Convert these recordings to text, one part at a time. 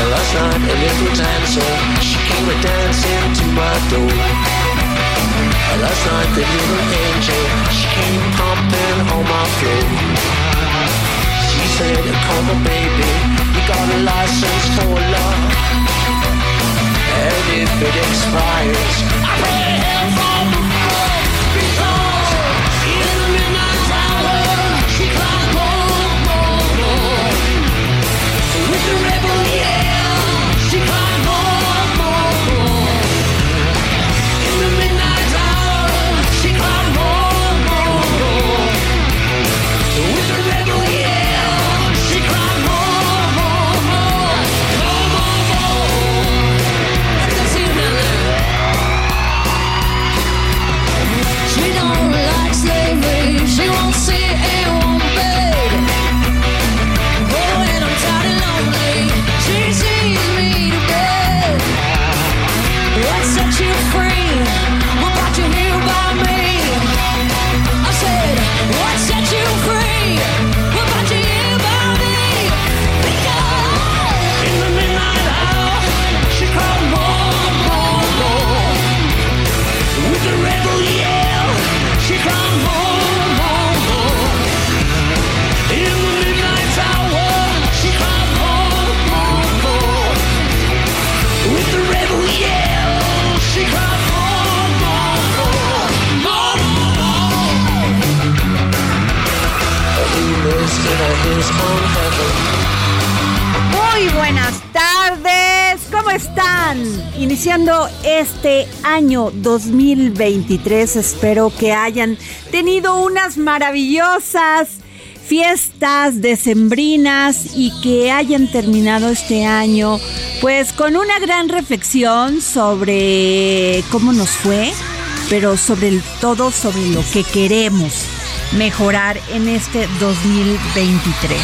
Last night a little dancer, she came a dancing to my door. Last night the little angel, she came pumping on my floor. She said, come on baby, you got a license for love. And if it expires, I pray hell from Muy buenas tardes, ¿cómo están? Iniciando este año 2023, espero que hayan tenido unas maravillosas fiestas decembrinas y que hayan terminado este año pues con una gran reflexión sobre cómo nos fue, pero sobre todo sobre lo que queremos mejorar en este 2023.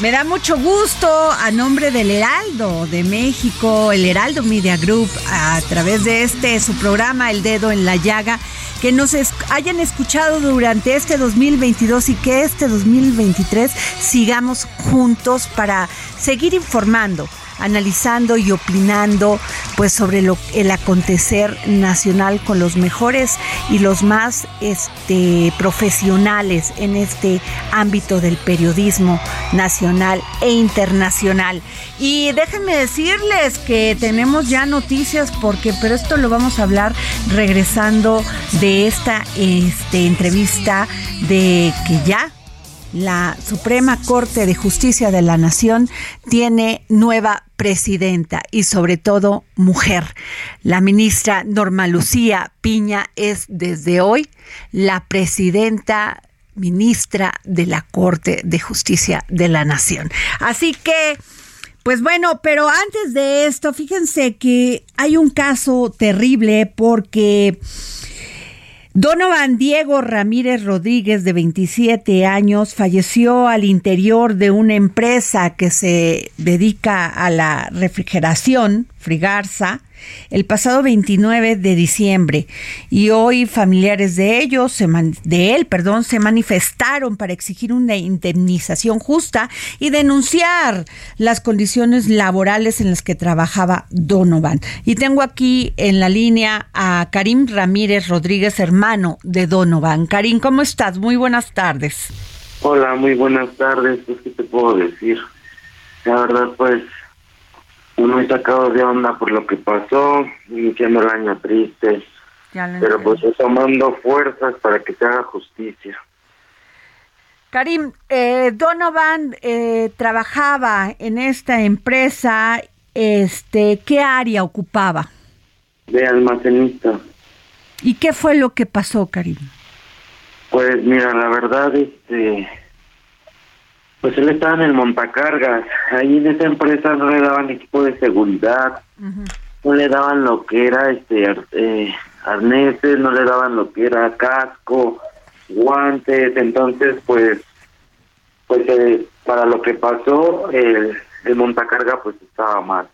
Me da mucho gusto a nombre del Heraldo de México, el Heraldo Media Group, a través de este su programa El Dedo en la Llaga, que nos hayan escuchado durante este 2022 y que este 2023 sigamos juntos para seguir informando analizando y opinando pues sobre el acontecer nacional con los mejores y los más este, profesionales en este ámbito del periodismo nacional e internacional. Y déjenme decirles que tenemos ya noticias porque pero esto lo vamos a hablar regresando de esta este, entrevista de que ya la Suprema Corte de Justicia de la Nación tiene nueva presidenta y sobre todo mujer. La ministra Norma Lucía Piña es desde hoy la presidenta ministra de la Corte de Justicia de la Nación. Así que pues bueno, pero antes de esto, fíjense que hay un caso terrible porque Donovan Diego Ramírez Rodríguez, de 27 años, falleció al interior de una empresa que se dedica a la refrigeración, Frigarza, el pasado 29 de diciembre y hoy familiares de ellos, se de él, perdón, se manifestaron para exigir una indemnización justa y denunciar las condiciones laborales en las que trabajaba Donovan. Y tengo aquí en la línea a Karim Ramírez Rodríguez, hermano de Donovan. Karim, ¿cómo estás? Muy buenas tardes. Hola, muy buenas tardes. Pues, ¿Qué te puedo decir? La verdad, pues muy sacado de onda por lo que pasó, iniciando el año triste, pero pues tomando fuerzas para que se haga justicia. Karim, eh, Donovan eh, trabajaba en esta empresa, este, ¿qué área ocupaba? De almacenista. ¿Y qué fue lo que pasó, Karim? Pues mira, la verdad, este, pues él estaba en el montacargas. Ahí en esa empresa no le daban equipo de seguridad, no le daban lo que era este eh, arneses, no le daban lo que era casco, guantes. Entonces, pues, pues eh, para lo que pasó, el, el montacarga pues estaba mal.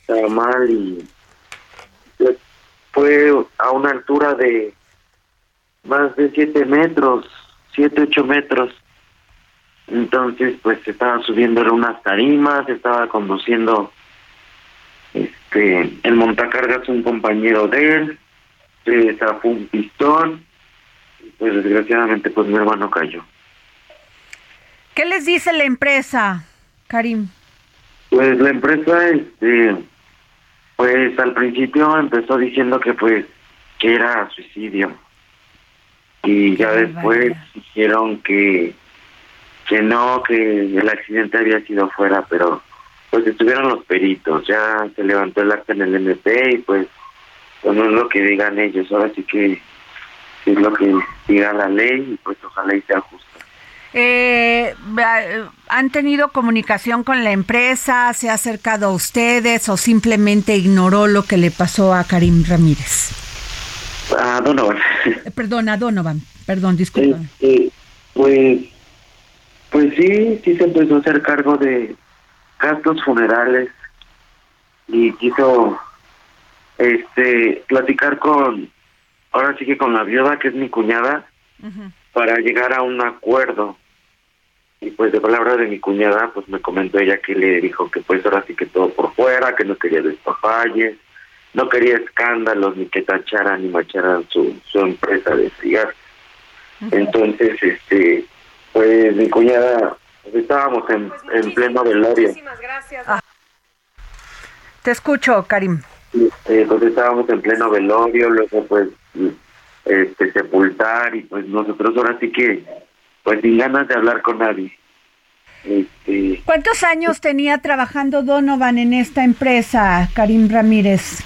Estaba mal y pues, fue a una altura de más de siete metros, siete, ocho metros entonces, pues estaba subiendo unas tarimas, estaba conduciendo este el montacargas un compañero de él, se zafó un pistón, y pues desgraciadamente pues mi hermano cayó. ¿Qué les dice la empresa, Karim? Pues la empresa, este, pues al principio empezó diciendo que pues que era suicidio y ya después dijeron que que no, que el accidente había sido fuera, pero pues estuvieron los peritos, ya se levantó el acta en el MP y pues, pues no es lo que digan ellos, ahora sí que es lo que diga la ley y pues ojalá y sea justo. Eh, ¿Han tenido comunicación con la empresa? ¿Se ha acercado a ustedes o simplemente ignoró lo que le pasó a Karim Ramírez? A Donovan. Eh, perdón, a Donovan. Perdón, disculpa. Este, pues pues sí, sí se empezó a hacer cargo de gastos funerales y quiso este platicar con ahora sí que con la viuda que es mi cuñada para llegar a un acuerdo. Y pues de palabra de mi cuñada pues me comentó ella que le dijo que pues ahora sí que todo por fuera que no quería despapalles no quería escándalos ni que tacharan ni macharan su su empresa de cigarros. Entonces este pues mi cuñada, pues, estábamos en, en pleno velorio. Muchísimas gracias. Ah. Te escucho, Karim. Eh, pues estábamos en pleno velorio, luego pues este sepultar y pues nosotros ahora sí que pues sin ganas de hablar con nadie. Este, ¿Cuántos años tenía trabajando Donovan en esta empresa, Karim Ramírez?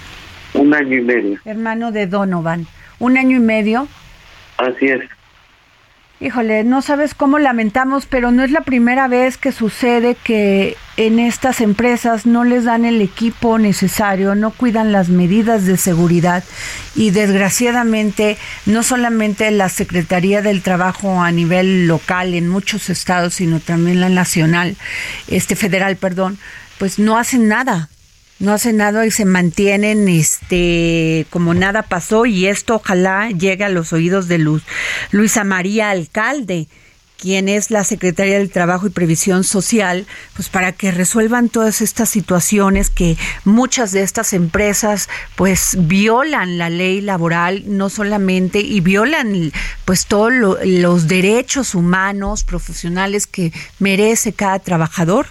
Un año y medio. Hermano de Donovan. ¿Un año y medio? Así es. Híjole, no sabes cómo lamentamos, pero no es la primera vez que sucede que en estas empresas no les dan el equipo necesario, no cuidan las medidas de seguridad y desgraciadamente no solamente la Secretaría del Trabajo a nivel local en muchos estados, sino también la nacional, este federal, perdón, pues no hacen nada no hacen nada y se mantienen este como nada pasó y esto ojalá llegue a los oídos de Luz, Luisa María Alcalde quien es la secretaria del Trabajo y Previsión Social, pues para que resuelvan todas estas situaciones que muchas de estas empresas pues violan la ley laboral, no solamente, y violan pues todos los derechos humanos, profesionales que merece cada trabajador.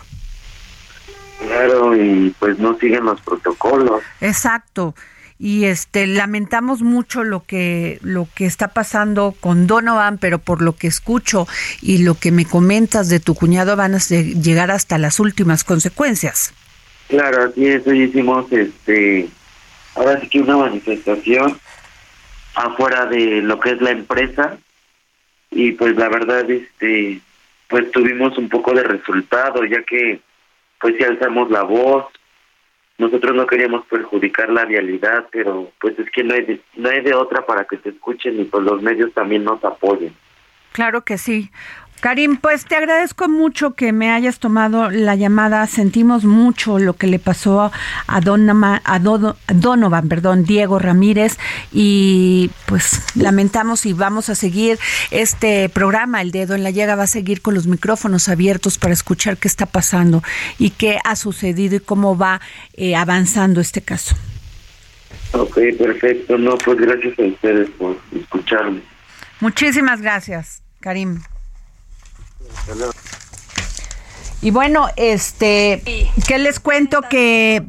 Y pues no siguen los protocolos. Exacto. Y este lamentamos mucho lo que lo que está pasando con Donovan, pero por lo que escucho y lo que me comentas de tu cuñado van a llegar hasta las últimas consecuencias. Claro, así es, hoy hicimos este ahora sí que una manifestación afuera de lo que es la empresa y pues la verdad este pues tuvimos un poco de resultado ya que pues si alzamos la voz, nosotros no queríamos perjudicar la vialidad, pero pues es que no hay de, no hay de otra para que se escuchen y pues los medios también nos apoyen. Claro que sí. Karim, pues te agradezco mucho que me hayas tomado la llamada. Sentimos mucho lo que le pasó a, Donovan, perdón, Diego Ramírez, y pues lamentamos y vamos a seguir este programa. El dedo en la llaga va a seguir con los micrófonos abiertos para escuchar qué está pasando y qué ha sucedido y cómo va eh, avanzando este caso. Ok, perfecto. No, pues gracias a ustedes por escucharme. Muchísimas gracias, Karim. Y bueno, este, ¿qué les cuento que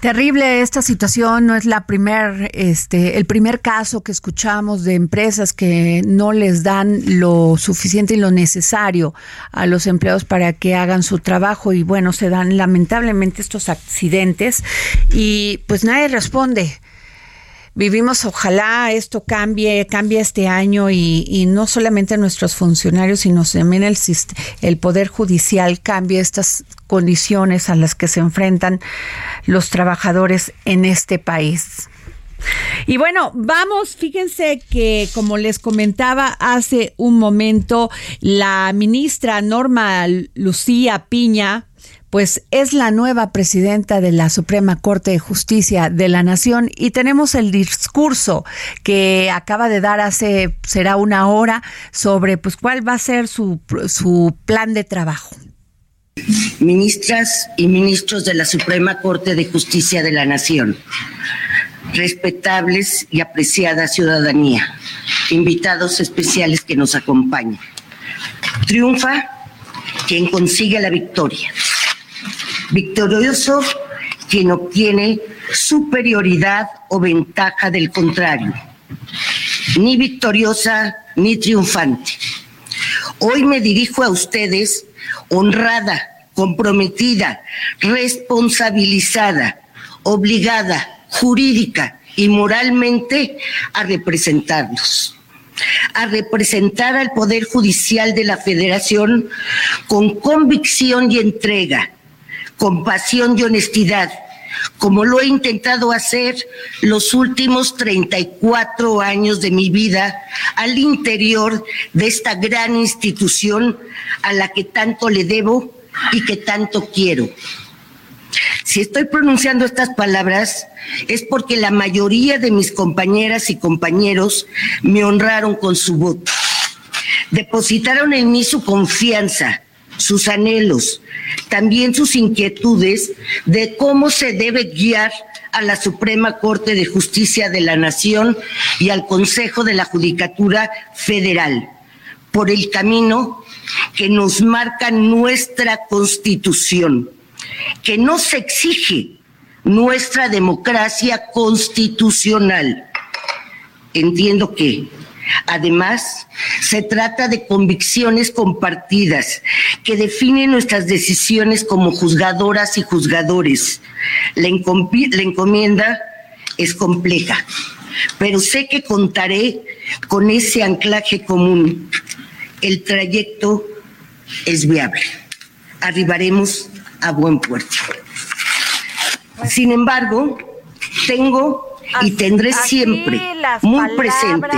Terrible esta situación, no es la primer, este, el primer caso que escuchamos de empresas que no les dan lo suficiente y lo necesario a los empleados para que hagan su trabajo. Y bueno, se dan lamentablemente estos accidentes y pues nadie responde vivimos, ojalá esto cambie, cambie este año y, no solamente nuestros funcionarios, sino también el, el Poder Judicial cambie estas condiciones a las que se enfrentan los trabajadores en este país. Y bueno, vamos, fíjense que como les comentaba hace un momento, la ministra Norma Lucía Piña pues es la nueva presidenta de la Suprema Corte de Justicia de la Nación y tenemos el discurso que acaba de dar hace, será una hora, sobre pues cuál va a ser su, su plan de trabajo. Ministras y ministros de la Suprema Corte de Justicia de la Nación, respetables y apreciada ciudadanía, invitados especiales que nos acompañan. Triunfa quien consigue la victoria Victorioso quien obtiene superioridad o ventaja del contrario. Ni victoriosa ni triunfante. Hoy me dirijo a ustedes honrada, comprometida, responsabilizada, obligada, jurídica y moralmente a representarlos a representar al Poder Judicial de la Federación con convicción y entrega, compasión y honestidad, como lo he intentado hacer los últimos 34 años de mi vida al interior de esta gran institución a la que tanto le debo y que tanto quiero. Si estoy pronunciando estas palabras es porque la mayoría de mis compañeras y compañeros me honraron con su voto. Depositaron en mí su confianza, sus anhelos, también sus inquietudes de cómo se debe guiar a la Suprema Corte de Justicia de la Nación y al Consejo de la Judicatura Federal por el camino que nos marca nuestra Constitución, que nos exige nuestra democracia constitucional. Entiendo que Además, se trata de convicciones compartidas que definen nuestras decisiones como juzgadoras y juzgadores. La, encomienda es compleja, pero sé que contaré con ese anclaje común. El trayecto es viable. Arribaremos a buen puerto. Sin embargo, tengo y tendré siempre muy presente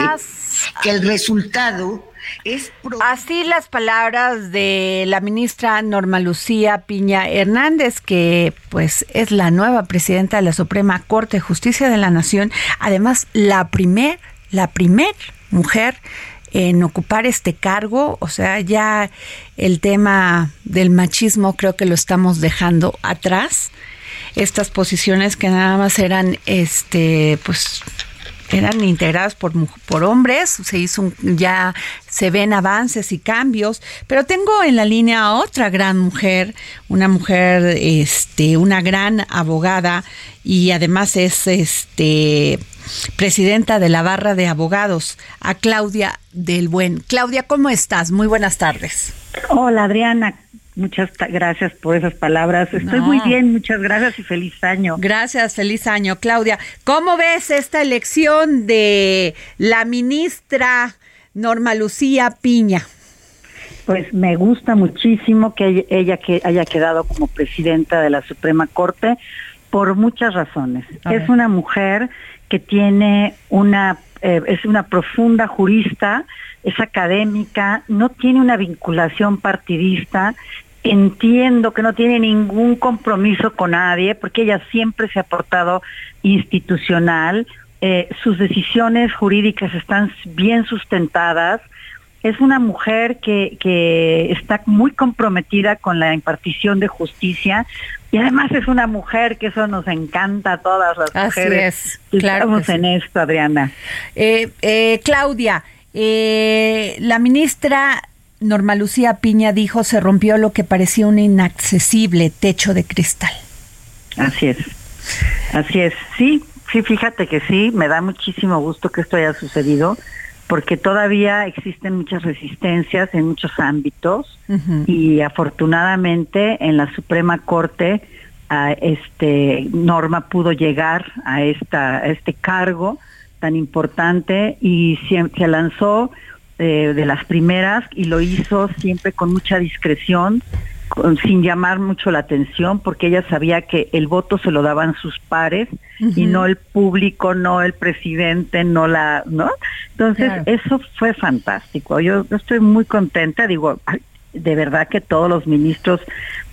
que el resultado es... Así las palabras de la ministra Norma Lucía Piña Hernández, que pues es la nueva presidenta de la Suprema Corte de Justicia de la Nación, además la primer, la primer mujer en ocupar este cargo, o sea, ya el tema del machismo creo que lo estamos dejando atrás. Estas posiciones que nada más eran este pues eran integradas por, por hombres, se hizo ya se ven avances y cambios, pero tengo en la línea a otra gran mujer, una mujer, este, una gran abogada y además es este presidenta de la barra de abogados, a Claudia del Buen. Claudia, ¿cómo estás? Muy buenas tardes. Hola Adriana, Muchas gracias por esas palabras. Estoy muy bien, muchas gracias y feliz año. Gracias, feliz año, Claudia. ¿Cómo ves esta elección de la ministra Norma Lucía Piña? Pues me gusta muchísimo que ella que haya quedado como presidenta de la Suprema Corte por muchas razones. es una mujer que tiene una eh, es una profunda jurista, es académica, no tiene una vinculación partidista, entiendo que no tiene ningún compromiso con nadie, porque ella siempre se ha portado institucional, eh, sus decisiones jurídicas están bien sustentadas, es una mujer que, que está muy comprometida con la impartición de justicia y además es una mujer que eso nos encanta a todas las Así mujeres. Es, claro Estamos en esto, Adriana. Eh, eh, Claudia, eh, la ministra Norma Lucía Piña dijo se rompió lo que parecía un inaccesible techo de cristal. Así es, así es. Sí, sí, fíjate que sí, me da muchísimo gusto que esto haya sucedido porque todavía existen muchas resistencias en muchos ámbitos y afortunadamente en la Suprema Corte a este Norma pudo llegar a esta a este cargo tan importante y se, se lanzó eh, de las primeras y lo hizo siempre con mucha discreción, con, sin llamar mucho la atención, porque ella sabía que el voto se lo daban sus pares y no el público, no el presidente, no la, ¿no? Entonces Claro. eso fue fantástico. Yo, estoy muy contenta, digo, de verdad que todos los ministros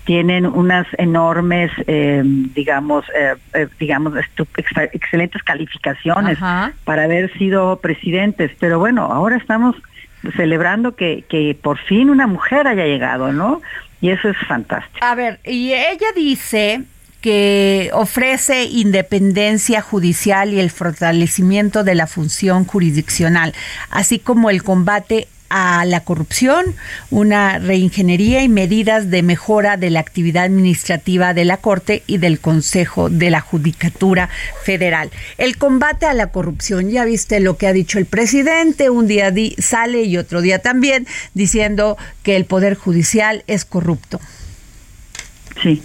tienen unas enormes, eh, digamos, eh, eh, digamos, excelentes calificaciones Ajá. para haber sido presidentes. Pero bueno, ahora estamos celebrando que, que por fin una mujer haya llegado, ¿no? Y eso es fantástico. A ver, y ella dice que ofrece independencia judicial y el fortalecimiento de la función jurisdiccional, así como el combate a la corrupción, una reingeniería y medidas de mejora de la actividad administrativa de la Corte y del Consejo de la Judicatura Federal. El combate a la corrupción, ya viste lo que ha dicho el presidente, un día di- sale y otro día también, diciendo que el Poder Judicial es corrupto. Sí,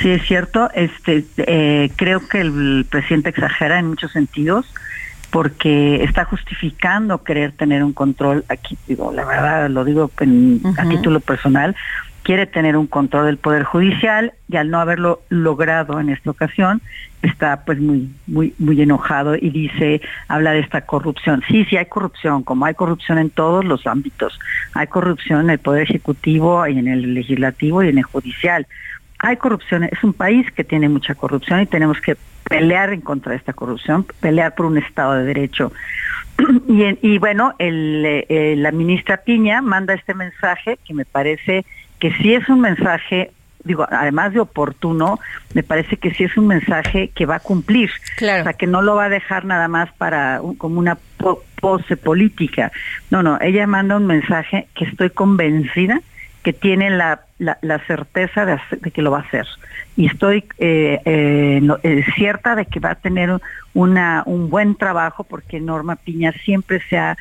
sí es cierto. Este, eh, creo que el presidente exagera en muchos sentidos porque está justificando querer tener un control. Aquí digo, la verdad, lo digo en- a título personal, quiere tener un control del poder judicial y al no haberlo logrado en esta ocasión está pues muy muy muy enojado y dice habla de esta corrupción. Sí sí hay corrupción como hay corrupción en todos los ámbitos. Hay corrupción en el poder ejecutivo y en el legislativo y en el judicial hay corrupción es un país que tiene mucha corrupción y tenemos que pelear en contra de esta corrupción pelear por un estado de derecho y, y bueno, el, eh, la ministra Piña manda este mensaje que me parece que sí es un mensaje, digo, además de oportuno, me parece que sí es un mensaje que va a cumplir. Claro. O sea, que no lo va a dejar nada más para un- como una po- pose política. No, no, ella manda un mensaje que estoy convencida que tiene la, la, certeza de, que lo va a hacer. Y estoy eh, eh, eh, cierta de que va a tener una, un buen trabajo porque Norma Piña siempre se ha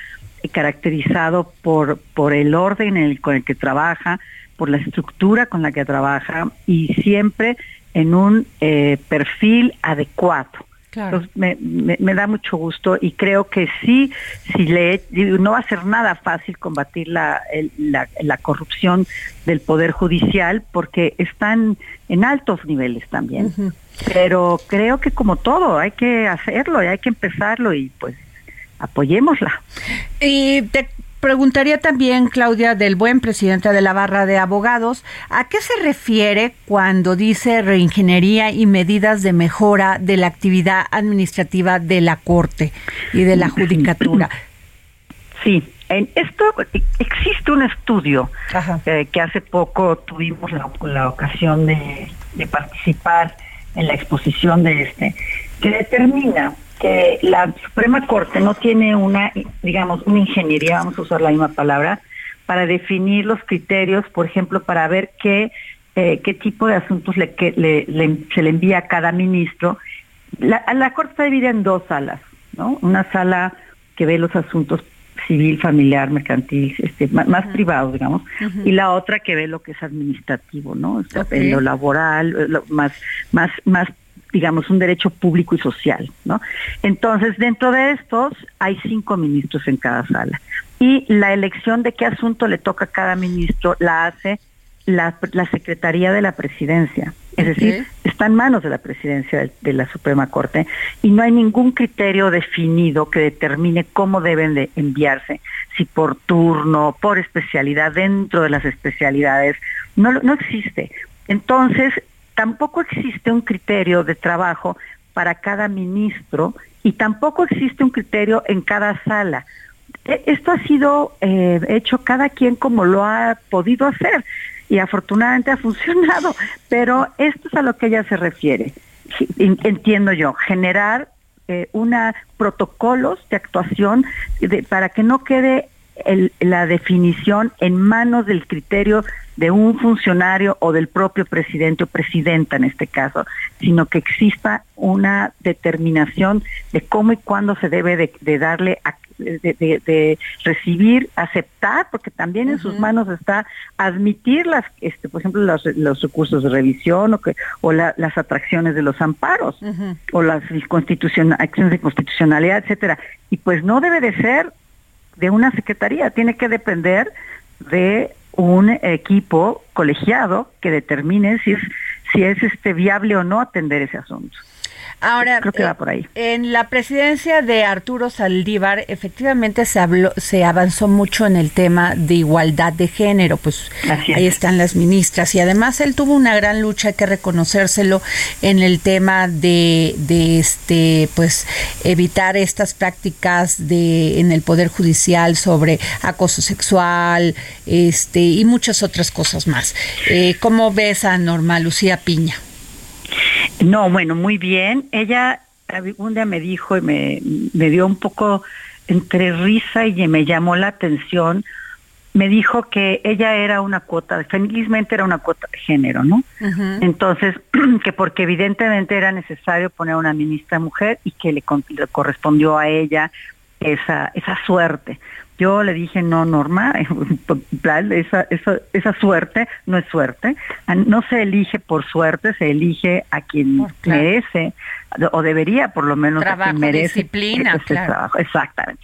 caracterizado por, por el orden con el que trabaja, por la estructura con la que trabaja y siempre en un perfil adecuado. Claro. Entonces, me, me- me da mucho gusto y creo que sí, si le, no va a ser nada fácil combatir la, el- la, la corrupción del Poder Judicial porque están en altos niveles también. Pero creo que como todo, hay que hacerlo y hay que empezarlo y pues apoyémosla. Y te preguntaría también, Claudia, del buen presidente de la barra de abogados, ¿a qué se refiere cuando dice reingeniería y medidas de mejora de la actividad administrativa de la Corte y de la Judicatura? Sí, en esto existe un estudio eh, que hace poco tuvimos la, la ocasión de, de participar en la exposición de este, que determina que la Suprema Corte no tiene una, digamos, una ingeniería, vamos a usar la misma palabra, para definir los criterios, por ejemplo, para ver qué, eh, qué tipo de asuntos le, que, le- le- se le envía a cada ministro. La, la Corte está dividida en dos salas, ¿no? Una sala que ve los asuntos civil, familiar, mercantil, este, más, privados, digamos, y la otra que ve lo que es administrativo, ¿no? O sea, lo laboral, eh, lo más, más, más, digamos, un derecho público y social, ¿no? Entonces, dentro de estos hay cinco ministros en cada sala. y la elección de qué asunto le toca a cada ministro la hace la, la Secretaría de la Presidencia. Es decir, está en manos de la presidencia de, de, la Suprema Corte y no hay ningún criterio definido que determine cómo deben de enviarse, si por turno, por especialidad, dentro de las especialidades. No, no existe. Entonces, tampoco existe un criterio de trabajo para cada ministro y tampoco existe un criterio en cada sala. E, esto ha sido eh, hecho cada quien como lo ha podido hacer y afortunadamente ha funcionado, pero esto es a lo que ella se refiere. Entiendo yo, generar eh, una protocolos de actuación para que no quede el, la definición en manos del criterio de un funcionario o del propio presidente o presidenta en este caso, sino que exista una determinación de cómo y cuándo se debe de, de darle a, de, de, de, recibir, aceptar, porque también en uh -huh. sus manos está admitir las, este, por ejemplo, los, los recursos de revisión o, que, o la, las atracciones de los amparos uh -huh. o las acciones de constitucionalidad, etcétera. Y pues no debe de ser de una secretaría, tiene que depender de un equipo colegiado que determine si es, si es este viable o no atender ese asunto. Ahora, creo que va por ahí. En la presidencia de Arturo Saldívar, efectivamente se habló, se avanzó mucho en el tema de igualdad de género, pues ahí están las ministras y además él tuvo una gran lucha, hay que reconocérselo, en el tema de, de este, pues evitar estas prácticas de en el poder judicial sobre acoso sexual, este y muchas otras cosas más. Eh, ¿Cómo ves a Norma Lucía Piña? No, bueno, muy bien. Ella un día me dijo y me, me dio un poco entre risa y me llamó la atención. Me dijo que ella era una cuota, felizmente era una cuota de género, ¿no? Uh -huh. Entonces, que porque evidentemente era necesario poner una ministra mujer y que le, le correspondió a ella esa, esa suerte. Yo le dije, no, Norma, esa, esa, esa suerte no es suerte, no se elige por suerte, se elige a quien claro. merece, o debería por lo menos trabajo, a quien merece disciplina, ese claro. trabajo. Exactamente.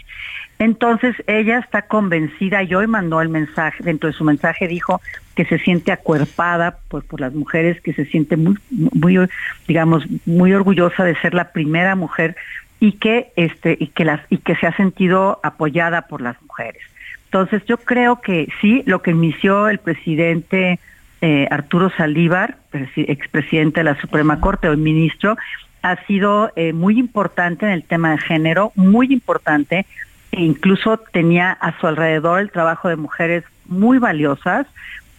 Entonces ella está convencida y hoy mandó el mensaje, dentro de su mensaje dijo que se siente acuerpada por, por las mujeres, que se siente muy, muy, digamos, muy orgullosa de ser la primera mujer y que este y que las y que se ha sentido apoyada por las mujeres. Entonces yo creo que sí, lo que inició el presidente eh, Arturo Saldívar, expresidente de la Suprema Corte, hoy ministro, ha sido eh, muy importante en el tema de género, muy importante, e incluso tenía a su alrededor el trabajo de mujeres muy valiosas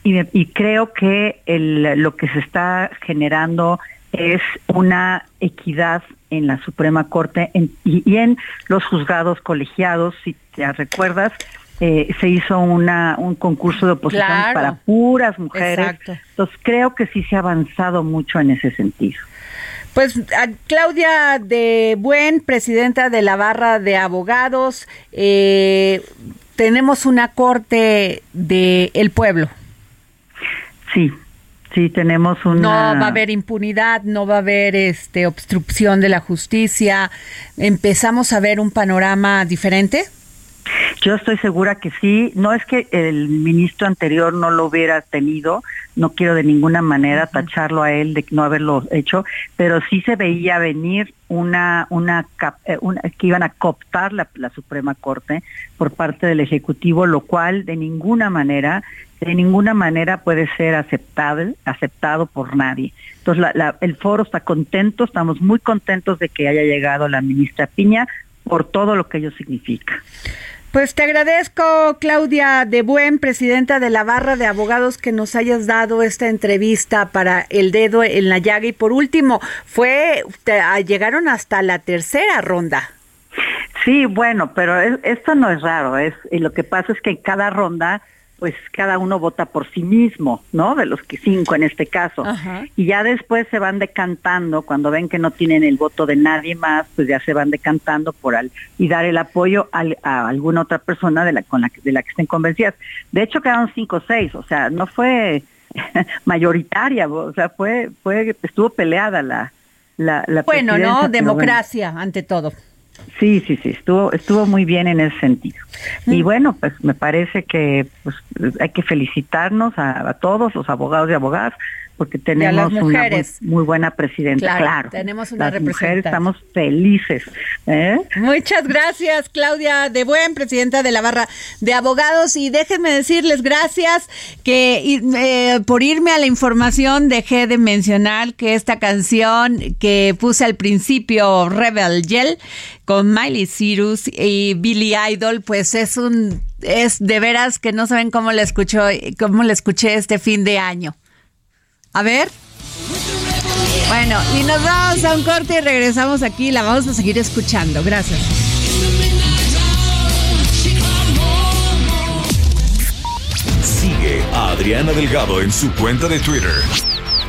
y, y creo que el, lo que se está generando es una equidad en la Suprema Corte en, y, y, en los juzgados colegiados, si te recuerdas, eh, se hizo una, un concurso de oposición claro. para puras mujeres. Exacto. Entonces creo que sí se ha avanzado mucho en ese sentido. Pues a Claudia de Buen, presidenta de la barra de abogados, eh, tenemos una corte de el pueblo. Sí, Sí, tenemos una... No va a haber impunidad, no va a haber este obstrucción de la justicia. ¿Empezamos a ver un panorama diferente? Yo estoy segura que sí. No es que el ministro anterior no lo hubiera tenido, no quiero de ninguna manera tacharlo a él de no haberlo hecho, pero sí se veía venir una, una, una que iban a cooptar la, la Suprema Corte por parte del Ejecutivo, lo cual de ninguna manera de ninguna manera puede ser aceptable, aceptado por nadie. Entonces, la, la, el foro está contento, estamos muy contentos de que haya llegado la ministra Piña por todo lo que ello significa. Pues te agradezco, Claudia de Buen, presidenta de la Barra de Abogados, que nos hayas dado esta entrevista para El Dedo en la Llaga. Y por último, fue te, llegaron hasta la tercera ronda. Sí, bueno, pero es, esto no es raro. Es, y lo que pasa es que en cada ronda pues cada uno vota por sí mismo, ¿no? De los que cinco en este caso. Ajá. Y ya después se van decantando, cuando ven que no tienen el voto de nadie más, pues ya se van decantando por al, y dar el apoyo al, a alguna otra persona de la, con la, de la que estén convencidas. De hecho quedaron cinco o seis, o sea, no fue mayoritaria, o sea, fue, fue, estuvo peleada la, la, la Bueno, no, democracia ante todo. Sí, sí, sí, estuvo, estuvo muy bien en ese sentido. Y bueno, pues me parece que pues, hay que felicitarnos a, a todos los abogados y abogadas porque tenemos una muy, buena presidenta, claro. Tenemos una Las mujeres estamos felices. ¿eh? Muchas gracias, Claudia de Buen, presidenta de la barra de abogados. Y déjenme decirles gracias que eh, por irme a la información dejé de mencionar que esta canción que puse al principio, Rebel Yell, con Miley Cyrus y Billy Idol, pues es un es de veras que no saben cómo la escucho, cómo la escuché este fin de año. A ver. Bueno, y nos vamos a un corte y regresamos aquí. La vamos a seguir escuchando. Gracias. Sigue a Adriana Delgado en su cuenta de Twitter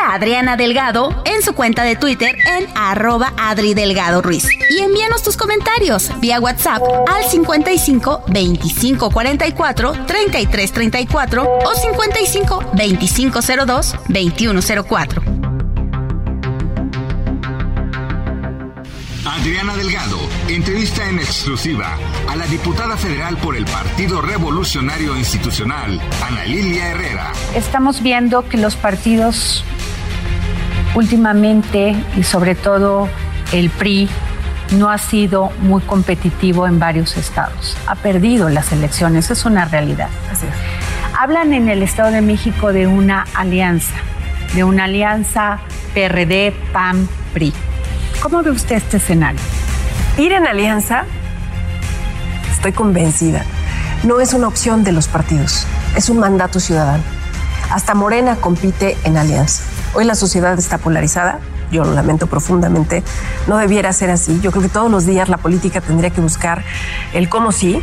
A Adriana Delgado en su cuenta de Twitter en arroba Adri Delgado Ruiz. Y envíanos tus comentarios vía WhatsApp al 55 25 44 33 34 o 55 25 02 21 04. Adriana Delgado entrevista en exclusiva a la diputada federal por el Partido Revolucionario Institucional, Ana Lilia Herrera. Estamos viendo que los partidos últimamente y sobre todo el PRI no ha sido muy competitivo en varios estados. Ha perdido las elecciones, es una realidad. Hablan en el Estado de México de una alianza, de una alianza PRD-PAN-PRI. ¿Cómo ve usted este escenario? Ir en alianza, estoy convencida, no es una opción de los partidos, es un mandato ciudadano. Hasta Morena compite en alianza. Hoy la sociedad está polarizada, yo lo lamento profundamente, no debiera ser así. Yo creo que todos los días la política tendría que buscar el cómo sí,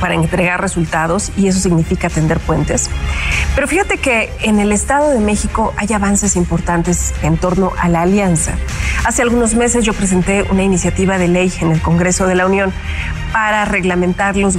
para entregar resultados y eso significa tender puentes. Pero fíjate que en el Estado de México hay avances importantes en torno a la alianza. Hace algunos meses yo presenté una iniciativa de ley en el Congreso de la Unión para reglamentar los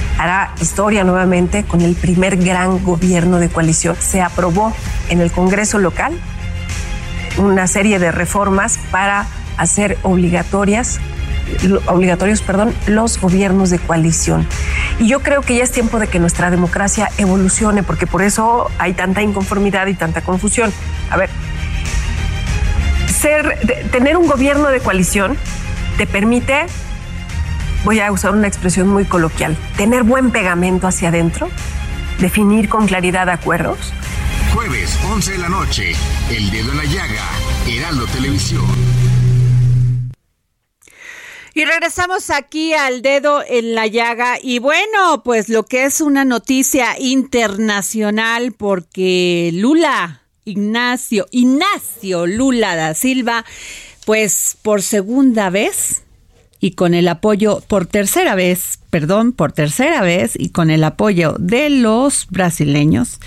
hará historia nuevamente con el primer gran gobierno de coalición. Se aprobó en el Congreso local una serie de reformas para hacer obligatorias obligatorios, perdón, los gobiernos de coalición. Y yo creo que ya es tiempo de que nuestra democracia evolucione, porque por eso hay tanta inconformidad y tanta confusión. A ver, ser, tener un gobierno de coalición te permite voy a usar una expresión muy coloquial, tener buen pegamento hacia adentro, definir con claridad acuerdos. Jueves, 11 de la noche, El Dedo en la Llaga, Heraldo Televisión. Y regresamos aquí al dedo en la llaga y bueno, pues lo que es una noticia internacional porque Lula, Ignacio, Ignacio Lula da Silva, pues por segunda vez y con el apoyo por tercera vez, perdón, por tercera vez y con el apoyo de los brasileños,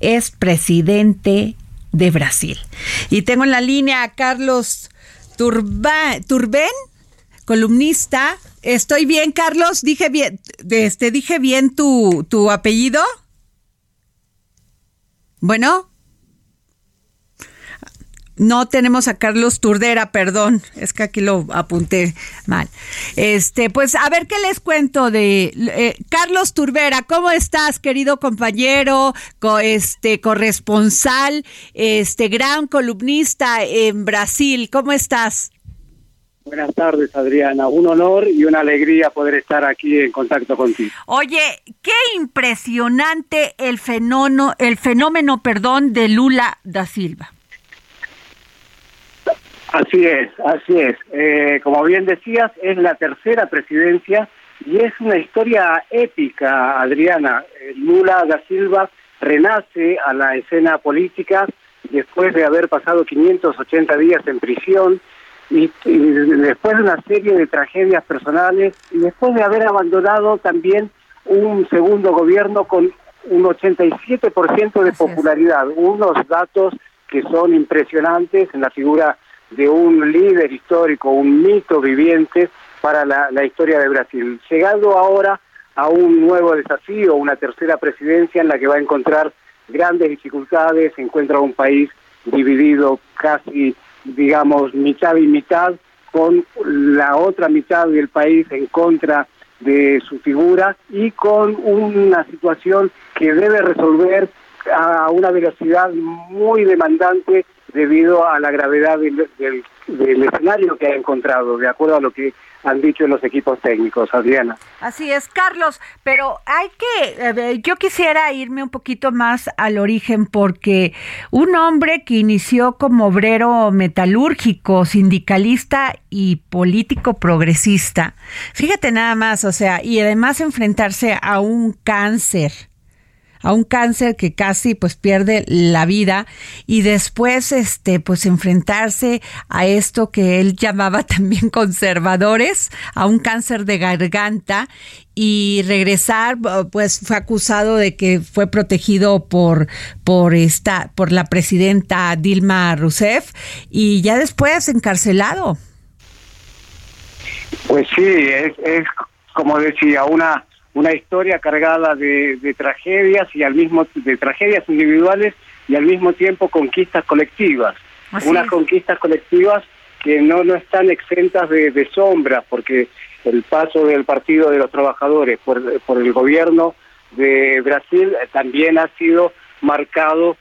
es presidente de Brasil. Y tengo en la línea a Carlos Turba, columnista. Estoy bien, Carlos. Dije bien, este, dije bien tu, tu apellido. Bueno. No tenemos a Carlos Turdera, perdón, es que aquí lo apunté mal. Este, pues a ver qué les cuento de eh, Carlos Turbera, ¿cómo estás, querido compañero, co, este corresponsal, este gran columnista en Brasil? ¿Cómo estás? Buenas tardes, Adriana. Un honor y una alegría poder estar aquí en contacto contigo. Oye, qué impresionante el fenómeno, el fenómeno, perdón, de Lula da Silva. Así es, así es. Eh, como bien decías, es la tercera presidencia y es una historia épica, Adriana. Eh, Lula da Silva renace a la escena política después de haber pasado 580 días en prisión y, y, después de una serie de tragedias personales y después de haber abandonado también un segundo gobierno con un 87% de popularidad, unos datos que son impresionantes en la figura de un líder histórico, un mito viviente para la, historia de Brasil. Llegando ahora a un nuevo desafío, una tercera presidencia en la que va a encontrar grandes dificultades, encuentra un país dividido casi, digamos, mitad y mitad, con la otra mitad del país en contra de su figura y con una situación que debe resolver a una velocidad muy demandante debido a la gravedad del, del, escenario que ha encontrado, de acuerdo a lo que han dicho los equipos técnicos, Adriana. Así es, Carlos, pero hay que, yo quisiera irme un poquito más al origen porque un hombre que inició como obrero metalúrgico, sindicalista y político progresista, fíjate nada más, o sea, y además enfrentarse a un cáncer a un cáncer que casi pues pierde la vida y después este pues enfrentarse a esto que él llamaba también conservadores, a un cáncer de garganta y regresar pues fue acusado de que fue protegido por por esta por la presidenta Dilma Rousseff y ya después encarcelado. Pues sí, es, es como decía, una una historia cargada de, de, tragedias y al mismo de tragedias individuales y al mismo tiempo conquistas colectivas Así unas es. conquistas colectivas que no no están exentas de, de sombras porque el paso del partido de los trabajadores por, por el gobierno de Brasil también ha sido marcado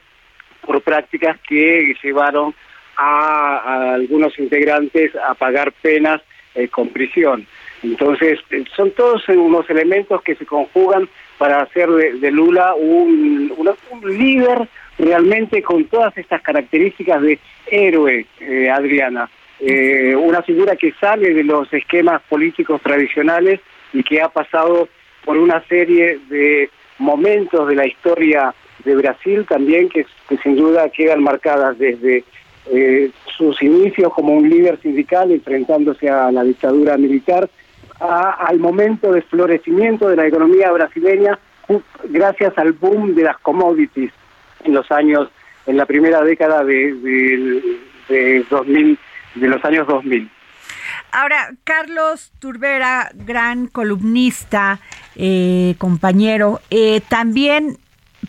por prácticas que llevaron a, a algunos integrantes a pagar penas eh, con prisión. Entonces, son todos unos elementos que se conjugan para hacer de, de Lula un, líder realmente con todas estas características de héroe, eh, Adriana. Eh, una figura que sale de los esquemas políticos tradicionales y que ha pasado por una serie de momentos de la historia de Brasil también que, que sin duda quedan marcadas desde eh, sus inicios como un líder sindical enfrentándose a la dictadura militar a, al momento de florecimiento de la economía brasileña gracias al boom de las commodities en los años, en la primera década de, de, de 2000, de los años 2000. Ahora, Carlos Turbera, gran columnista, eh, compañero, eh, también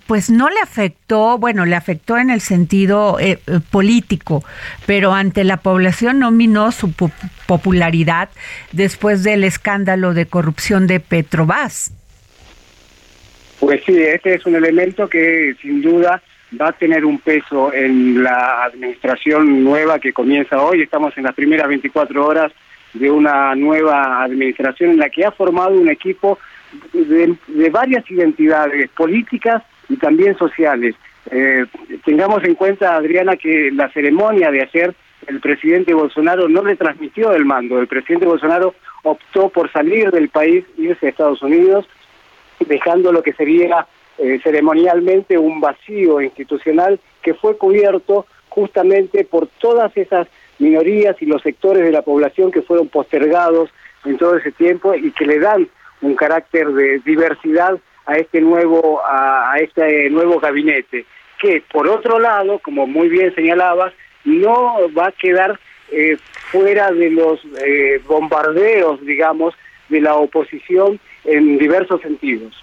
pues no le afectó, bueno, le afectó en el sentido eh, eh, político, pero ante la población no minó su popularidad después del escándalo de corrupción de Petrobras. Pues sí, este es un elemento que sin duda va a tener un peso en la administración nueva que comienza hoy. Estamos en las primeras 24 horas de una nueva administración en la que ha formado un equipo de, varias identidades políticas y también sociales. Eh, tengamos en cuenta, Adriana, que la ceremonia de ayer el presidente Bolsonaro no le transmitió el mando. El presidente Bolsonaro optó por salir del país, irse a Estados Unidos, dejando lo que sería eh, ceremonialmente un vacío institucional que fue cubierto justamente por todas esas minorías y los sectores de la población que fueron postergados en todo ese tiempo y que le dan un carácter de diversidad a este nuevo a, este nuevo gabinete que por otro lado como muy bien señalabas no va a quedar eh, fuera de los eh, bombardeos digamos de la oposición en diversos sentidos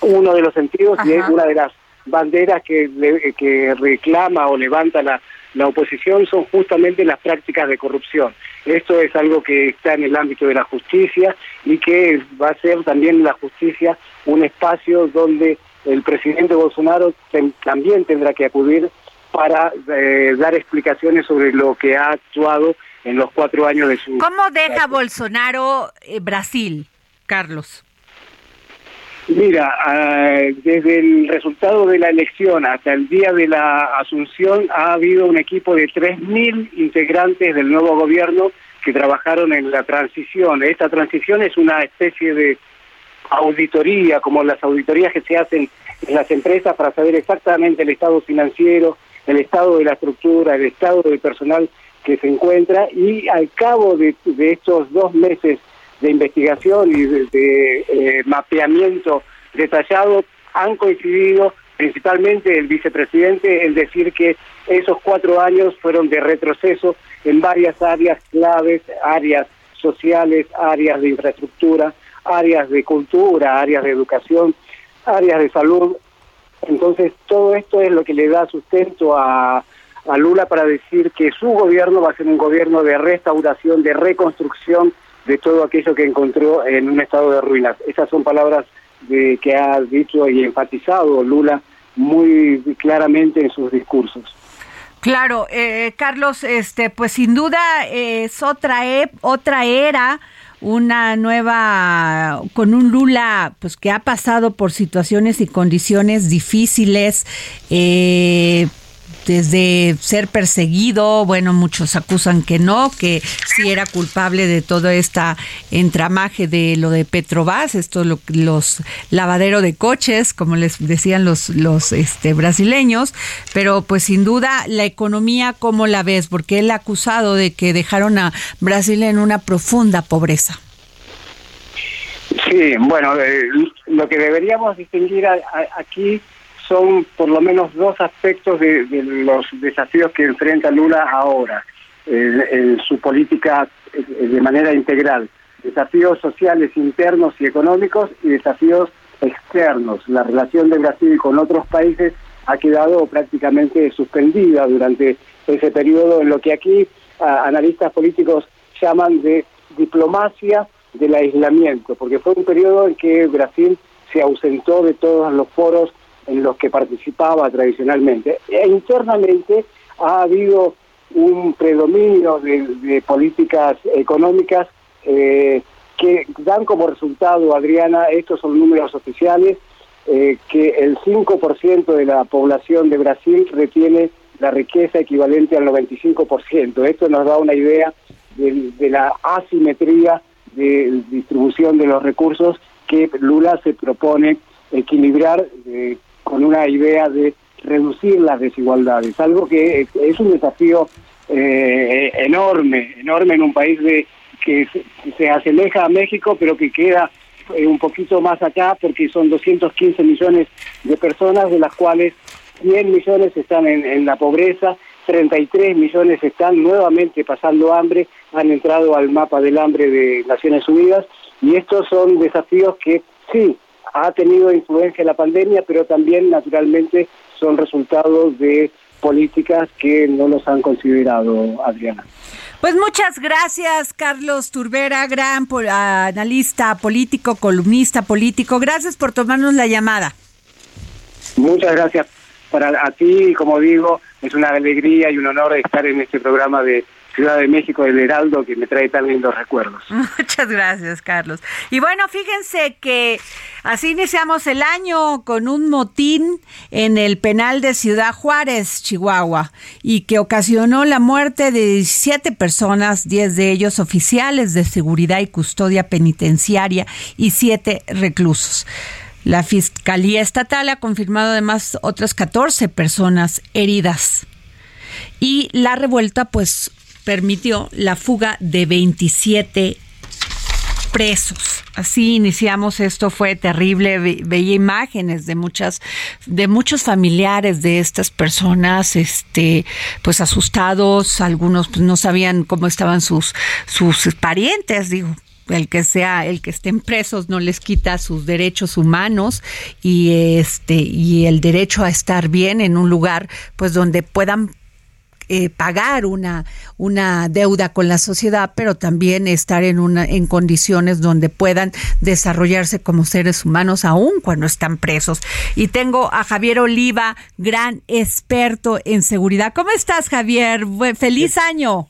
uno de los sentidos y es una de las banderas que, que reclama o levanta la, la oposición son justamente las prácticas de corrupción. Esto es algo que está en el ámbito de la justicia y que va a ser también la justicia un espacio donde el presidente Bolsonaro también tendrá que acudir para eh, dar explicaciones sobre lo que ha actuado en los cuatro años de su... ¿Cómo deja Bolsonaro eh, Brasil, Carlos? Mira, ah, desde el resultado de la elección hasta el día de la asunción ha habido un equipo de 3.000 integrantes del nuevo gobierno que trabajaron en la transición. Esta transición es una especie de auditoría, como las auditorías que se hacen en las empresas para saber exactamente el estado financiero, el estado de la estructura, el estado del personal que se encuentra y al cabo de, estos dos meses de investigación y de, eh, mapeamiento detallado han coincidido principalmente el vicepresidente en decir que esos cuatro años fueron de retroceso en varias áreas claves, áreas sociales, áreas de infraestructura, áreas de cultura, áreas de educación, áreas de salud. Entonces, todo esto es lo que le da sustento a, a Lula para decir que su gobierno va a ser un gobierno de restauración, de reconstrucción de todo aquello que encontró en un estado de ruinas. Esas son palabras de, que ha dicho y enfatizado Lula muy claramente en sus discursos. Claro, eh, Carlos, este, pues sin duda es otra e, otra era, una nueva con un Lula, pues que ha pasado por situaciones y condiciones difíciles. Eh, desde ser perseguido, bueno, muchos acusan que no, que sí era culpable de todo este entramaje de lo de Petrobras, esto lo, los lavadero de coches, como les decían los los este brasileños, pero pues sin duda la economía cómo la ves, porque él ha acusado de que dejaron a Brasil en una profunda pobreza. Sí, bueno, eh, lo que deberíamos distinguir aquí son por lo menos dos aspectos de, los desafíos que enfrenta Lula ahora en, su política eh, de manera integral. Desafíos sociales internos y económicos y desafíos externos. La relación de Brasil con otros países ha quedado prácticamente suspendida durante ese periodo en lo que aquí analistas políticos llaman de diplomacia del aislamiento, porque fue un periodo en que Brasil se ausentó de todos los foros en los que participaba tradicionalmente. E internamente ha habido un predominio de, políticas económicas eh, que dan como resultado, Adriana, estos son números oficiales, eh, que el 5% de la población de Brasil retiene la riqueza equivalente al 95%. Esto nos da una idea de, la asimetría de distribución de los recursos que Lula se propone equilibrar eh, con una idea de reducir las desigualdades, algo que es un desafío eh, enorme, enorme en un país de, que se, asemeja a México, pero que queda eh, un poquito más acá porque son 215 millones de personas, de las cuales 100 millones están en, en la pobreza, 33 millones están nuevamente pasando hambre, han entrado al mapa del hambre de Naciones Unidas y estos son desafíos que sí, ha tenido influencia la pandemia, pero también naturalmente son resultados de políticas que no nos han considerado, Adriana. Pues muchas gracias, Carlos Turbera, gran analista político, columnista político. Gracias por tomarnos la llamada. Muchas gracias para a ti, como digo, es una alegría y un honor estar en este programa de Ciudad de México del Heraldo que me trae tan lindos recuerdos. Muchas gracias, Carlos. Y bueno, fíjense que así iniciamos el año con un motín en el penal de Ciudad Juárez, Chihuahua, y que ocasionó la muerte de 17 personas, 10 de ellos oficiales de seguridad y custodia penitenciaria y 7 reclusos. La Fiscalía Estatal ha confirmado además otras 14 personas heridas. Y la revuelta, pues, permitió la fuga de 27 presos. Así iniciamos esto, fue terrible. veía imágenes de muchas, de muchos familiares de estas personas, este, pues asustados, algunos pues no sabían cómo estaban sus, sus parientes, digo, el que sea el que estén presos no les quita sus derechos humanos y este y el derecho a estar bien en un lugar pues donde puedan eh, pagar una, una deuda con la sociedad, pero también estar en, una, en condiciones donde puedan desarrollarse como seres humanos aún cuando están presos. Y tengo a Javier Oliva, gran experto en seguridad. ¿Cómo estás, Javier? Feliz año.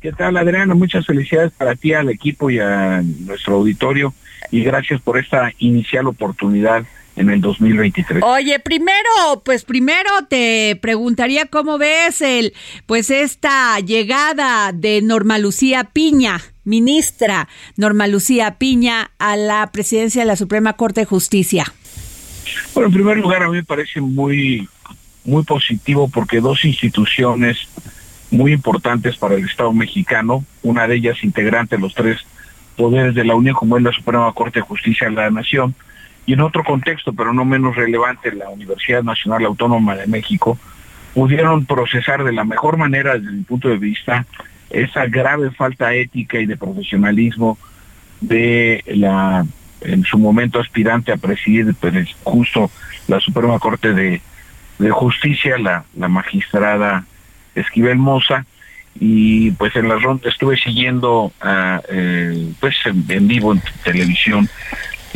¿Qué tal, Adriana? Muchas felicidades para ti, al equipo y a nuestro auditorio. Y gracias por esta inicial oportunidad en el 2023. Oye, primero, pues primero te preguntaría cómo ves el, pues esta llegada de Norma Lucía Piña, ministra Norma Lucía Piña a la presidencia de la Suprema Corte de Justicia. Bueno, en primer lugar a mí me parece muy, muy positivo porque dos instituciones muy importantes para el Estado mexicano, una de ellas integrante de los tres poderes de la Unión, como es la Suprema Corte de Justicia de la Nación, y en otro contexto, pero no menos relevante, la Universidad Nacional Autónoma de México, pudieron procesar de la mejor manera desde mi punto de vista esa grave falta ética y de profesionalismo de la en su momento aspirante a presidir pues, justo la Suprema Corte de, Justicia, la, la magistrada Esquivel Moza, y pues en la ronda estuve siguiendo ah, eh, pues en, vivo en televisión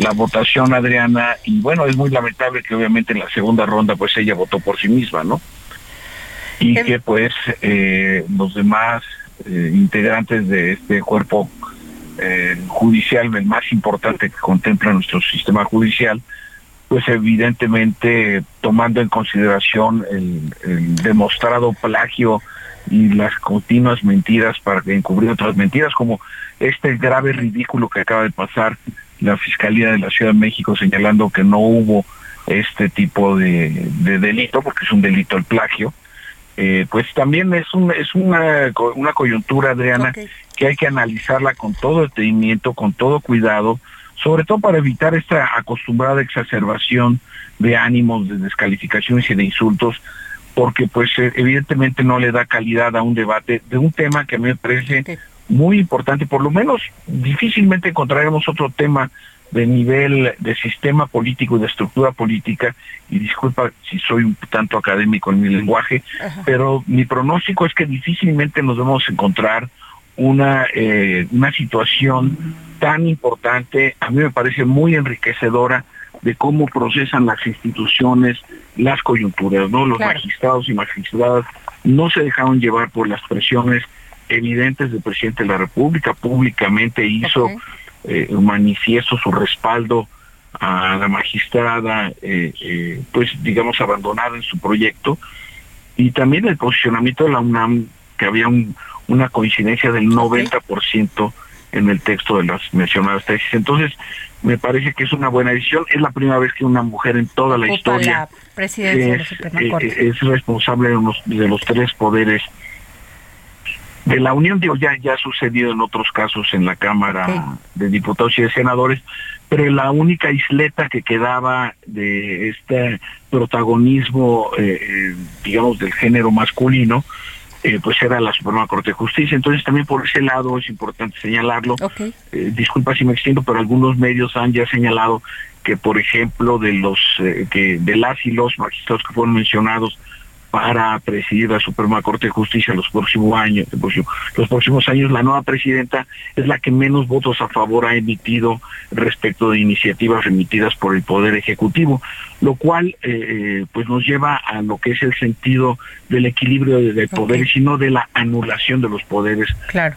la votación, Adriana, y bueno, es muy lamentable que obviamente en la segunda ronda pues ella votó por sí misma, ¿no? Y que pues eh, los demás eh, integrantes de este cuerpo eh, judicial, el más importante que contempla nuestro sistema judicial, pues evidentemente tomando en consideración el, el demostrado plagio y las continuas mentiras para encubrir otras mentiras, como este grave ridículo que acaba de pasar la Fiscalía de la Ciudad de México señalando que no hubo este tipo de, delito, porque es un delito el plagio, eh, pues también es, un, es una, una coyuntura, Adriana, que hay que analizarla con todo detenimiento, con todo cuidado, sobre todo para evitar esta acostumbrada exacerbación de ánimos, de descalificaciones y de insultos, porque pues eh, evidentemente no le da calidad a un debate de un tema que a mí me parece muy importante, por lo menos difícilmente encontraremos otro tema de nivel de sistema político y de estructura política, y disculpa si soy un tanto académico en mi lenguaje, pero mi pronóstico es que difícilmente nos vamos a encontrar una, eh, una situación tan importante, a mí me parece muy enriquecedora de cómo procesan las instituciones las coyunturas, ¿no? Los magistrados y magistradas no se dejaron llevar por las presiones evidentes del presidente de la República, públicamente hizo eh, manifiesto su respaldo a la magistrada, eh, eh, pues digamos, abandonada en su proyecto, y también el posicionamiento de la UNAM, que había una coincidencia del 90% en el texto de las mencionadas tesis. Entonces, me parece que es una buena decisión. Es la primera vez que una mujer en toda la historia es, es, responsable de los, de los tres poderes de la Unión, digo, ya, ya ha sucedido en otros casos en la Cámara de Diputados y de Senadores, pero la única isleta que quedaba de este protagonismo, eh, eh, digamos, del género masculino, eh, pues era la Suprema Corte de Justicia. Entonces también por ese lado es importante señalarlo. disculpa si me extiendo, pero algunos medios han ya señalado que, por ejemplo, de los que de las y los magistrados que fueron mencionados para presidir la Suprema Corte de Justicia los próximos años, los próximos años, la nueva presidenta es la que menos votos a favor ha emitido respecto de iniciativas emitidas por el Poder Ejecutivo, lo cual eh, eh, pues nos lleva a lo que es el sentido del equilibrio del poder, sino de la anulación de los poderes,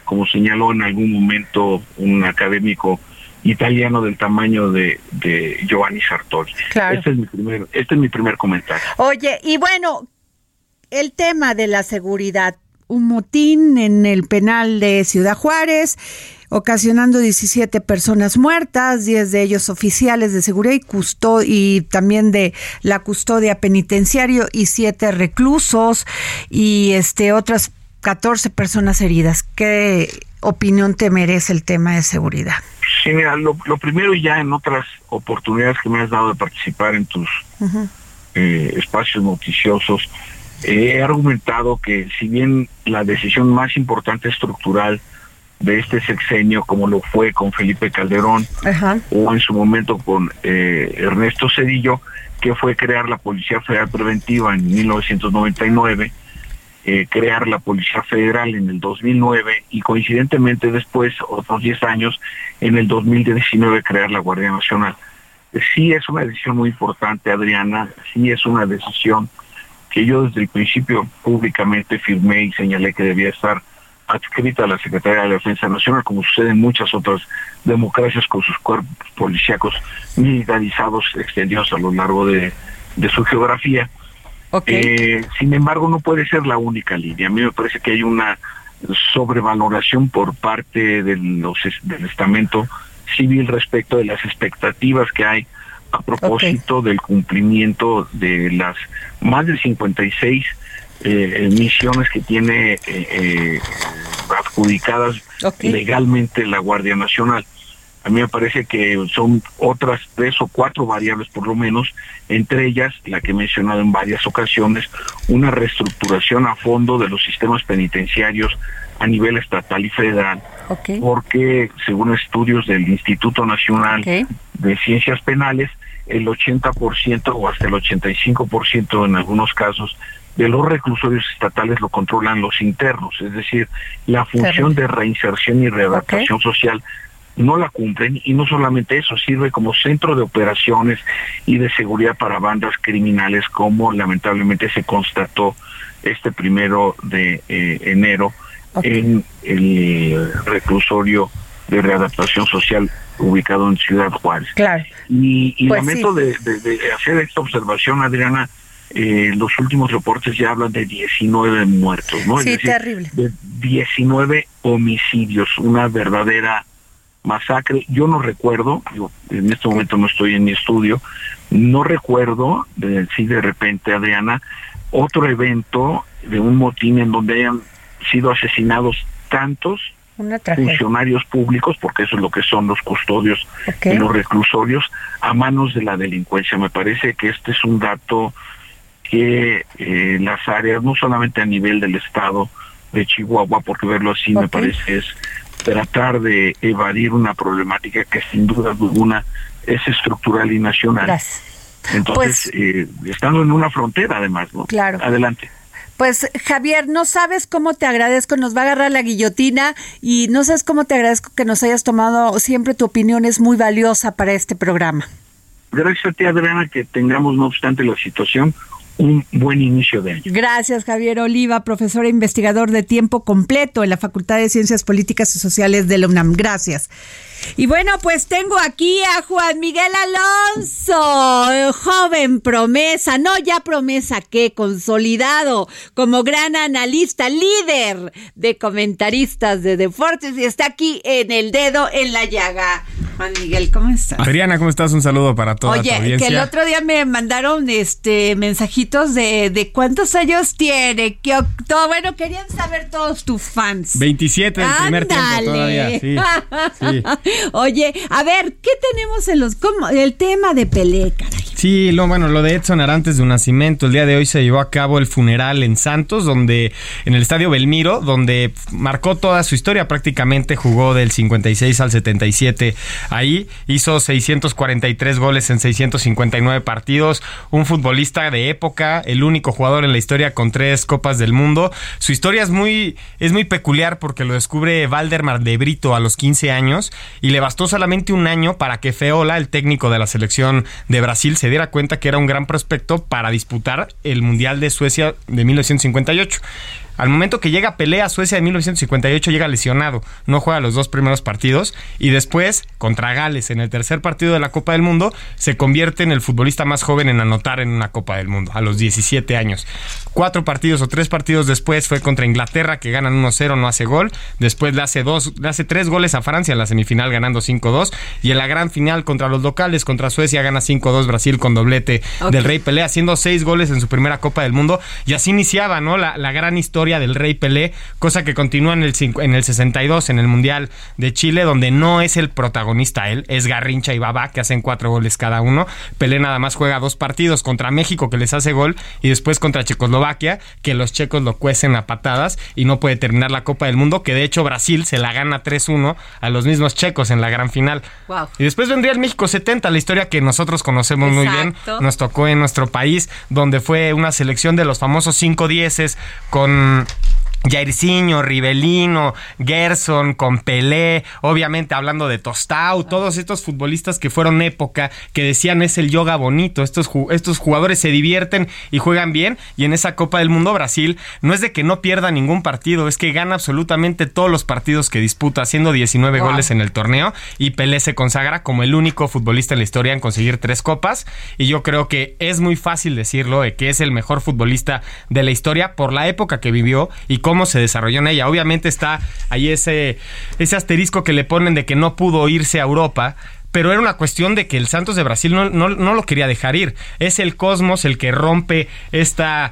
como señaló en algún momento un académico italiano del tamaño de, de Giovanni Sartori. Este es mi primer, este es mi primer comentario. Oye, y bueno, el tema de la seguridad. Un motín en el penal de Ciudad Juárez, ocasionando 17 personas muertas, 10 de ellos oficiales de seguridad y, y también de la custodia penitenciario y 7 reclusos y este otras 14 personas heridas. ¿Qué opinión te merece el tema de seguridad? Sí, mira, lo, lo primero ya en otras oportunidades que me has dado de participar en tus eh, espacios noticiosos, he argumentado que si bien la decisión más importante estructural de este sexenio, como lo fue con Felipe Calderón o en su momento con eh, Ernesto Cedillo, que fue crear la Policía Federal Preventiva en 1999, eh, crear la Policía Federal en el 2009 y coincidentemente después, otros 10 años, en el 2019 crear la Guardia Nacional. Sí es una decisión muy importante, Adriana, sí es una decisión que yo desde el principio públicamente firmé y señalé que debía estar adscrita a la Secretaría de la Defensa Nacional, como sucede en muchas otras democracias con sus cuerpos policíacos militarizados extendidos a lo largo de, su geografía. Eh, sin embargo, no puede ser la única línea. A mí me parece que hay una sobrevaloración por parte del, los, del estamento civil respecto de las expectativas que hay a propósito del cumplimiento de las más de 56 eh, misiones que tiene eh, eh, adjudicadas legalmente la Guardia Nacional. A mí me parece que son otras tres o cuatro variables por lo menos, entre ellas la que he mencionado en varias ocasiones, una reestructuración a fondo de los sistemas penitenciarios a nivel estatal y federal, porque según estudios del Instituto Nacional de Ciencias Penales, el 80% o hasta el 85% en algunos casos de los reclusorios estatales lo controlan los internos, es decir, la función de reinserción y readaptación social no la cumplen y no solamente eso, sirve como centro de operaciones y de seguridad para bandas criminales como lamentablemente se constató este primero de eh, enero en el reclusorio de readaptación social ubicado en Ciudad Juárez. Claro. Y, y Pues lamento de, de- de hacer esta observación, Adriana, eh, los últimos reportes ya hablan de 19 muertos, ¿no? Es Sí, decir, terrible. de 19 homicidios, una verdadera masacre. Yo no recuerdo, yo en este momento no estoy en mi estudio, no recuerdo, de, sí de repente, Adriana, otro evento de un motín en donde hayan sido asesinados tantos Una funcionarios públicos, porque eso es lo que son los custodios Ok. y los reclusorios, a manos de la delincuencia. Me parece que este es un dato que eh, las áreas, no solamente a nivel del estado de Chihuahua, porque verlo así me parece es tratar de evadir una problemática que sin duda alguna es estructural y nacional. Gracias. Entonces, eh, estando en una frontera además, ¿no? Claro. Adelante. Pues Javier, no sabes cómo te agradezco, nos va a agarrar la guillotina y no sabes cómo te agradezco que nos hayas tomado, siempre tu opinión es muy valiosa para este programa. Gracias a ti, Adriana, que tengamos, no obstante la situación, un buen inicio de año. Gracias, Javier Oliva, profesor e investigador de tiempo completo en la Facultad de Ciencias Políticas y Sociales de la UNAM. Gracias. Y bueno, pues tengo aquí a Juan Miguel Alonso, joven promesa, no ya promesa, que consolidado como gran analista, líder de comentaristas de deportes y está aquí en el dedo en la llaga. Juan Miguel, ¿cómo estás? Adriana, ¿cómo estás? Un saludo para toda tu Oye, audiencia. que el otro día me mandaron este mensajitos de, de cuántos años tiene, que todo, bueno, querían saber todos tus fans. 27 del primer tiempo todavía, sí. sí. Oye, a ver, ¿qué tenemos en los cómo- el tema de Pelé, caray? Sí, lo, bueno, lo de Edson Arantes de un nacimiento. El día de hoy se llevó a cabo el funeral en Santos, donde en el estadio Belmiro, donde marcó toda su historia. Prácticamente jugó del 56 al 77. Ahí hizo 643 goles en 659 partidos. Un futbolista de época, el único jugador en la historia con tres copas del mundo. Su historia es muy, es muy peculiar porque lo descubre Valdemar de Brito a los 15 años y le bastó solamente un año para que Feola, el técnico de la selección de Brasil, se diera cuenta que era un gran prospecto para disputar el Mundial de Suecia de 1958. Al momento que llega Pelé a Suecia de 1958 llega lesionado, no juega los dos primeros partidos y después contra Gales en el tercer partido de la Copa del Mundo se convierte en el futbolista más joven en anotar en una Copa del Mundo a los 17 años. Cuatro partidos o tres partidos después fue contra Inglaterra que ganan 1-0, no hace gol, después le hace dos, le hace tres goles a Francia en la semifinal ganando 5-2 y en la gran final contra los locales contra Suecia gana 5-2 Brasil con doblete del Rey Pelé haciendo seis goles en su primera Copa del Mundo. Y así iniciaba, ¿no? La, la gran historia historia del Rey Pelé, cosa que continúa en el, en el 62 en el Mundial de Chile, donde no es el protagonista él, es Garrincha y Baba, que hacen cuatro goles cada uno. Pelé nada más juega dos partidos contra México, que les hace gol, y después contra Checoslovaquia, que los checos lo cuecen a patadas y no puede terminar la Copa del Mundo, que de hecho Brasil se la gana 3-1 a los mismos checos en la gran final. Y después vendría el México 70, la historia que nosotros conocemos muy bien, nos tocó en nuestro país, donde fue una selección de los famosos 5 dieces con Um, Jairzinho, Rivelino, Gerson, con Pelé, obviamente hablando de Tostau, todos estos futbolistas que fueron época, que decían es el yoga bonito, estos, estos jugadores se divierten y juegan bien, y en esa Copa del Mundo Brasil no es de que no pierda ningún partido, es que gana absolutamente todos los partidos que disputa, haciendo 19 goles en el torneo, y Pelé se consagra como el único futbolista en la historia en conseguir tres copas, y yo creo que es muy fácil decirlo, de que es el mejor futbolista de la historia por la época que vivió y cómo cómo se desarrolló en ella. Obviamente está ahí ese, ese asterisco que le ponen de que no pudo irse a Europa, pero era una cuestión de que el Santos de Brasil no, no, no, lo quería dejar ir. Es el Cosmos el que rompe esta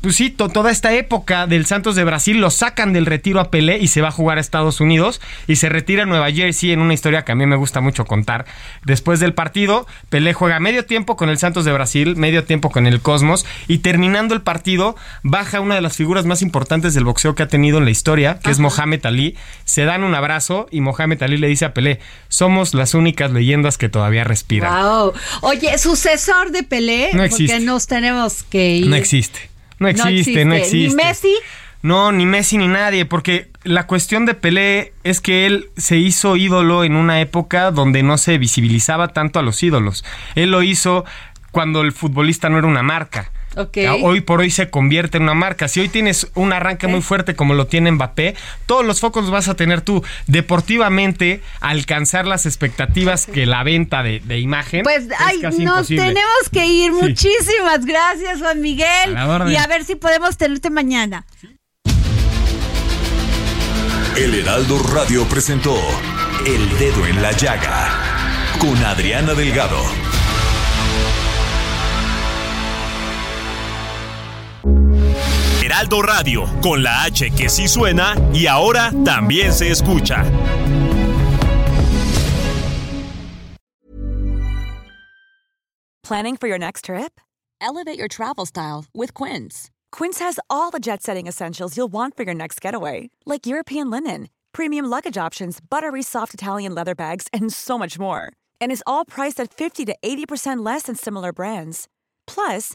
pues sí, toda esta época del Santos de Brasil lo sacan del retiro a Pelé y se va a jugar a Estados Unidos y se retira a Nueva Jersey en una historia que a mí me gusta mucho contar. Después del partido, Pelé juega medio tiempo con el Santos de Brasil, medio tiempo con el Cosmos y terminando el partido baja una de las figuras más importantes del boxeo que ha tenido en la historia, que es Mohamed Ali. Se dan un abrazo y Mohamed Ali le dice a Pelé, somos las únicas leyendas que todavía respiran. Wow. Oye, sucesor de Pelé, no existe. porque nos tenemos que ir. No existe. No existe, no existe. ¿Ni Messi? No, ni Messi ni nadie, porque la cuestión de Pelé es que él se hizo ídolo en una época donde no se visibilizaba tanto a los ídolos. Él lo hizo cuando el futbolista no era una marca. Hoy por hoy se convierte en una marca. Si hoy tienes un arranque muy fuerte como lo tiene Mbappé, todos los focos los vas a tener tú. Deportivamente, alcanzar las expectativas que la venta de, imagen. Pues ay, nos tenemos que ir. Muchísimas gracias, Juan Miguel. y a ver si podemos tenerte mañana. El Heraldo Radio presentó El Dedo en la Llaga con Adriana Delgado. Heraldo Radio, con la H que sí suena y ahora también se escucha. Planning for your next trip? Elevate your travel style with Quince. Quince has all the jet setting essentials you'll want for your next getaway, like European linen, premium luggage options, buttery soft Italian leather bags, and so much more. And is all priced at 50 to 80% less than similar brands. Plus,